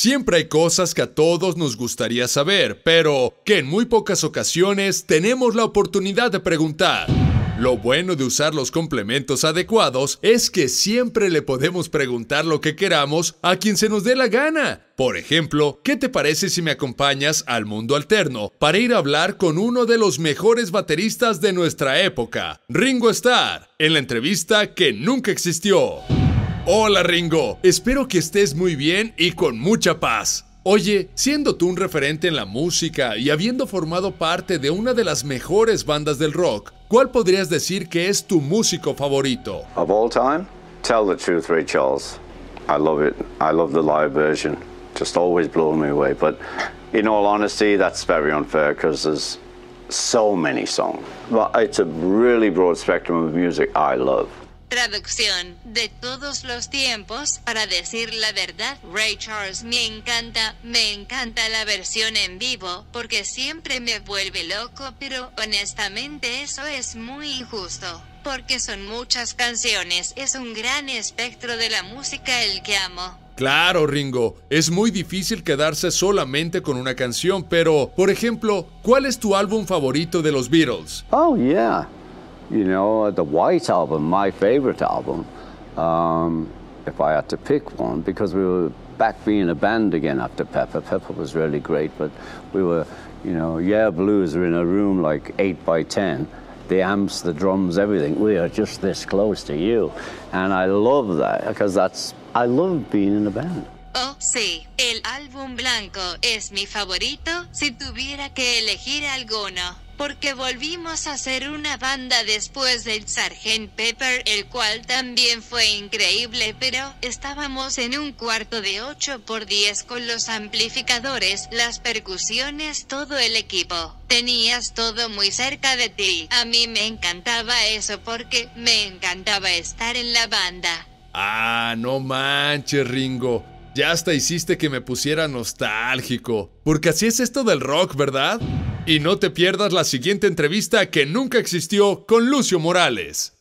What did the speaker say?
Siempre hay cosas que a todos nos gustaría saber, pero que en muy pocas ocasiones tenemos la oportunidad de preguntar. Lo bueno de usar los complementos adecuados es que siempre le podemos preguntar lo que queramos a quien se nos dé la gana. Por ejemplo, ¿qué te parece si me acompañas al mundo alterno para ir a hablar con uno de los mejores bateristas de nuestra época, Ringo Starr, en la entrevista que nunca existió? Hola Ringo, espero que estés muy bien y con mucha paz. Oye, siendo tú un referente en la música y habiendo formado parte de una de las mejores bandas del rock, ¿cuál podrías decir que es tu músico favorito? Of all time, tell the truth, Ray Charles. I love it. I love the live version. Just always blowing me away. But in all honesty, that's very unfair because there's so many songs. But it's a really broad spectrum of music I love. Traducción de todos los tiempos, para decir la verdad, Ray Charles me encanta, me encanta la versión en vivo, porque siempre me vuelve loco, pero honestamente eso es muy injusto, porque son muchas canciones, es un gran espectro de la música el que amo. Claro, Ringo, es muy difícil quedarse solamente con una canción, pero, por ejemplo, ¿cuál es tu álbum favorito de los Beatles? Oh, yeah. You know, the White Album, my favorite album, um, if I had to pick one, because we were back being a band again after Pepper. Pepper was really great, but we were, you know, Yeah Blues were in a room like 8 by 10. The amps, the drums, everything. We are just this close to you. And I love that because that's, I love being in a band. Sí, el álbum blanco es mi favorito si tuviera que elegir alguno. Porque volvimos a ser una banda después del Sgt. Pepper, el cual también fue increíble, pero estábamos en un cuarto de 8 por 10 con los amplificadores, las percusiones, todo el equipo. Tenías todo muy cerca de ti. A mí me encantaba eso porque me encantaba estar en la banda. Ah, no manches, Ringo. Ya hasta hiciste que me pusiera nostálgico. Porque así es esto del rock, ¿verdad? Y no te pierdas la siguiente entrevista que nunca existió con Lucio Morales.